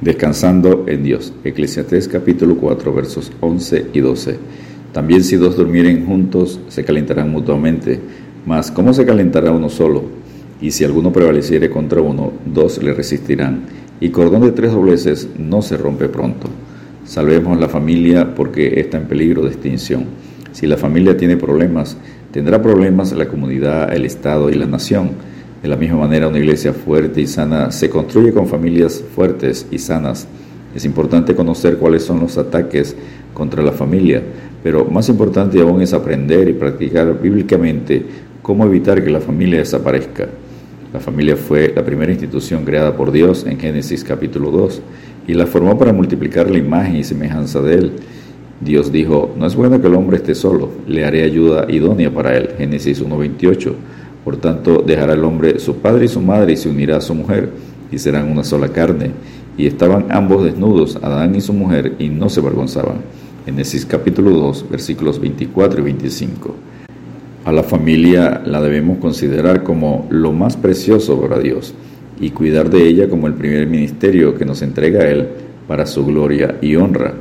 Descansando en Dios. Eclesiastés capítulo 4 versos 11 y 12. También si dos durmieren juntos, se calentarán mutuamente. Mas, ¿cómo se calentará uno solo? Y si alguno prevaleciere contra uno, dos le resistirán. Y cordón de tres dobleces no se rompe pronto. Salvemos la familia porque está en peligro de extinción. Si la familia tiene problemas, tendrá problemas la comunidad, el Estado y la nación. De la misma manera, una iglesia fuerte y sana se construye con familias fuertes y sanas. Es importante conocer cuáles son los ataques contra la familia, pero más importante aún es aprender y practicar bíblicamente cómo evitar que la familia desaparezca. La familia fue la primera institución creada por Dios en Génesis capítulo 2 y la formó para multiplicar la imagen y semejanza de Él. Dios dijo, no es bueno que el hombre esté solo, le haré ayuda idónea para él. Génesis 1.28. Por tanto, dejará el hombre su padre y su madre y se unirá a su mujer, y serán una sola carne. Y estaban ambos desnudos, Adán y su mujer, y no se avergonzaban. Génesis capítulo 2, versículos 24 y 25. A la familia la debemos considerar como lo más precioso para Dios y cuidar de ella como el primer ministerio que nos entrega Él para su gloria y honra.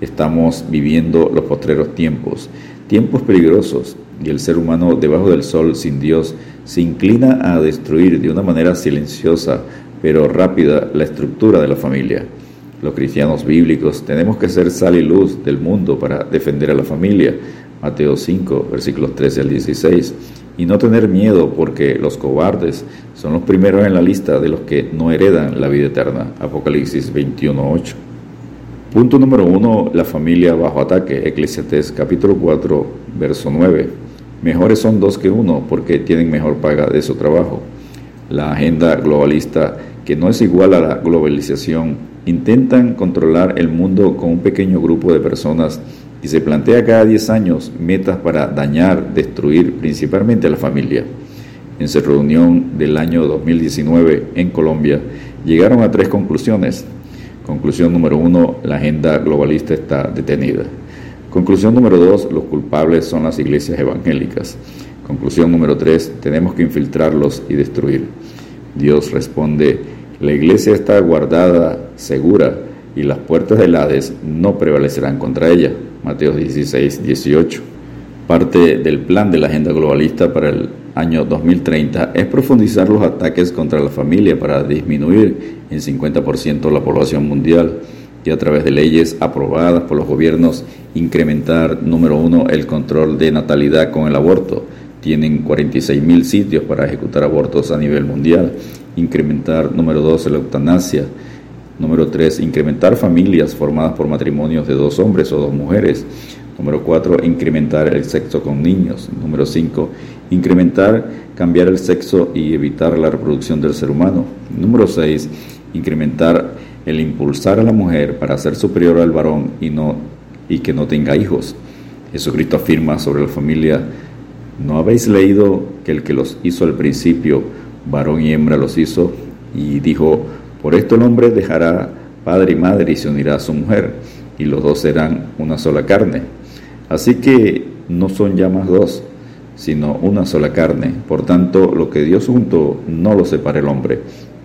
Estamos viviendo los postreros tiempos, tiempos peligrosos, y el ser humano debajo del sol sin Dios se inclina a destruir de una manera silenciosa pero rápida la estructura de la familia. Los cristianos bíblicos tenemos que ser sal y luz del mundo para defender a la familia. Mateo 5, versículos 13 al 16. Y no tener miedo porque los cobardes son los primeros en la lista de los que no heredan la vida eterna. Apocalipsis 21, 8. Punto número 1. La familia bajo ataque. Eclesiastés capítulo 4, verso 9. Mejores son dos que uno porque tienen mejor paga de su trabajo. La agenda globalista, que no es igual a la globalización, intentan controlar el mundo con un pequeño grupo de personas y se plantea cada 10 años metas para dañar, destruir principalmente a la familia. En su reunión del año 2019 en Colombia, llegaron a tres conclusiones. Conclusión número uno, la agenda globalista está detenida. Conclusión número dos, los culpables son las iglesias evangélicas. Conclusión número tres, tenemos que infiltrarlos y destruir. Dios responde, la iglesia está guardada, segura, y las puertas del Hades no prevalecerán contra ella. Mateo 16, 18. Parte del plan de la agenda globalista para el año 2030 es profundizar los ataques contra la familia para disminuir en 50% la población mundial y a través de leyes aprobadas por los gobiernos incrementar, número uno, el control de natalidad con el aborto. Tienen 46 mil sitios para ejecutar abortos a nivel mundial. Incrementar, número dos, la eutanasia. Número tres, incrementar familias formadas por matrimonios de dos hombres o dos mujeres. Número cuatro, incrementar el sexo con niños. Número cinco, incrementar, cambiar el sexo y evitar la reproducción del ser humano. Número seis, incrementar el impulsar a la mujer para ser superior al varón y, no, y que no tenga hijos. Jesucristo afirma sobre la familia, ¿no habéis leído que el que los hizo al principio, varón y hembra los hizo? Y dijo, por esto el hombre dejará padre y madre y se unirá a su mujer, y los dos serán una sola carne. Así que no son ya más dos, sino una sola carne. Por tanto, lo que Dios juntó no lo separa el hombre.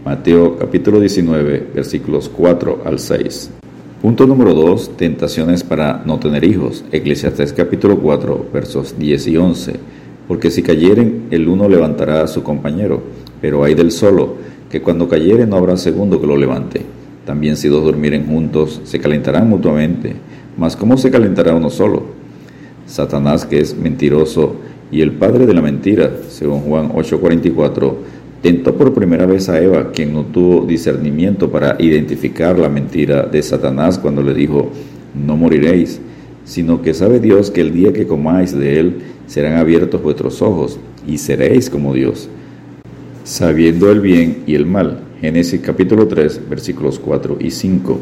Mateo capítulo 19, versículos 4 al 6. Punto número 2. Tentaciones para no tener hijos. Eclesiastés capítulo 4, versos 10 y 11. Porque si cayeren, el uno levantará a su compañero, pero hay del solo, que cuando cayere no habrá segundo que lo levante. También si dos durmieren juntos, se calentarán mutuamente. Mas ¿cómo se calentará uno solo? Satanás, que es mentiroso y el padre de la mentira, según Juan 8:44, Tentó por primera vez a Eva, quien no tuvo discernimiento para identificar la mentira de Satanás cuando le dijo, no moriréis, sino que sabe Dios que el día que comáis de él serán abiertos vuestros ojos y seréis como Dios, sabiendo el bien y el mal. Génesis capítulo 3, versículos 4 y 5.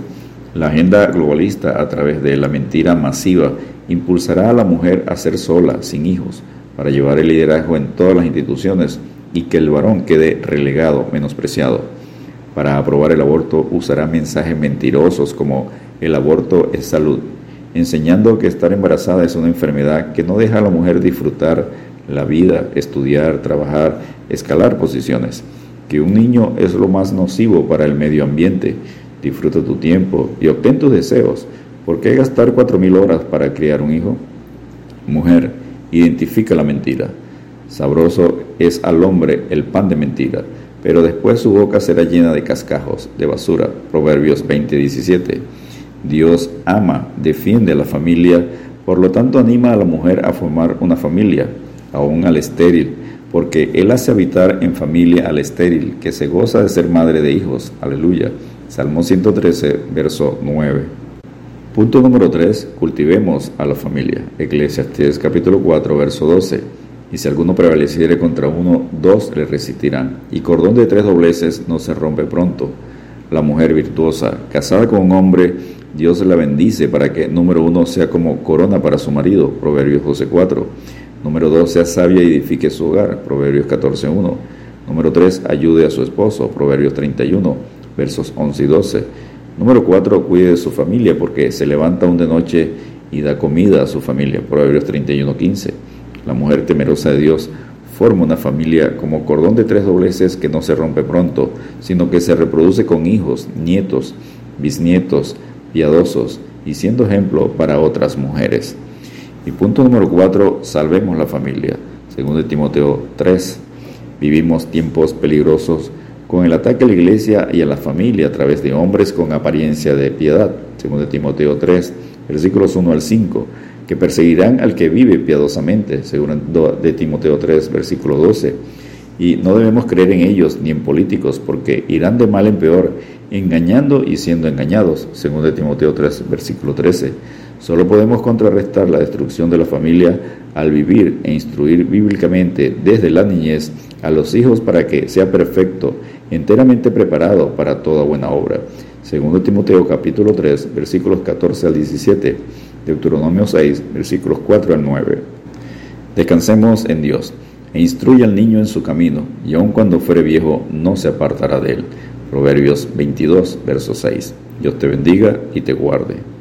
La agenda globalista a través de la mentira masiva impulsará a la mujer a ser sola, sin hijos, para llevar el liderazgo en todas las instituciones y que el varón quede relegado, menospreciado. Para aprobar el aborto usará mensajes mentirosos como el aborto es salud, enseñando que estar embarazada es una enfermedad que no deja a la mujer disfrutar la vida, estudiar, trabajar, escalar posiciones, que un niño es lo más nocivo para el medio ambiente, disfruta tu tiempo y obtén tus deseos. ¿Por qué gastar cuatro mil horas para criar un hijo? Mujer, identifica la mentira. Sabroso es al hombre el pan de mentira, pero después su boca será llena de cascajos, de basura. Proverbios 20:17. Dios ama, defiende a la familia, por lo tanto anima a la mujer a formar una familia, aún al estéril, porque Él hace habitar en familia al estéril, que se goza de ser madre de hijos. Aleluya. Salmo 113, verso 9. Punto número 3. Cultivemos a la familia. Eclesiastes capítulo 4, verso 12. Y si alguno prevaleciere contra uno, dos le resistirán. Y cordón de tres dobleces no se rompe pronto. La mujer virtuosa, casada con un hombre, Dios la bendice para que, número uno, sea como corona para su marido. Proverbios 12.4. Número 2, sea sabia y edifique su hogar. Proverbios 14.1. Número 3, ayude a su esposo. Proverbios 31, versos 11 y 12. Número 4, cuide de su familia porque se levanta aún de noche y da comida a su familia. Proverbios 31.15. La mujer temerosa de Dios forma una familia como cordón de tres dobleces que no se rompe pronto, sino que se reproduce con hijos, nietos, bisnietos, piadosos y siendo ejemplo para otras mujeres. Y punto número cuatro, salvemos la familia. Según de Timoteo 3, vivimos tiempos peligrosos con el ataque a la iglesia y a la familia a través de hombres con apariencia de piedad. Según de Timoteo 3, versículos 1 al 5, que perseguirán al que vive piadosamente. Según de Timoteo 3, versículo 12. Y no debemos creer en ellos ni en políticos, porque irán de mal en peor, engañando y siendo engañados. Según de Timoteo 3, versículo 13. Solo podemos contrarrestar la destrucción de la familia al vivir e instruir bíblicamente desde la niñez a los hijos para que sea perfecto, enteramente preparado para toda buena obra. Segundo Timoteo capítulo 3, versículos 14 al 17, Deuteronomio 6, versículos 4 al 9. Descansemos en Dios e instruye al niño en su camino, y aun cuando fuere viejo no se apartará de él. Proverbios 22, verso 6. Dios te bendiga y te guarde.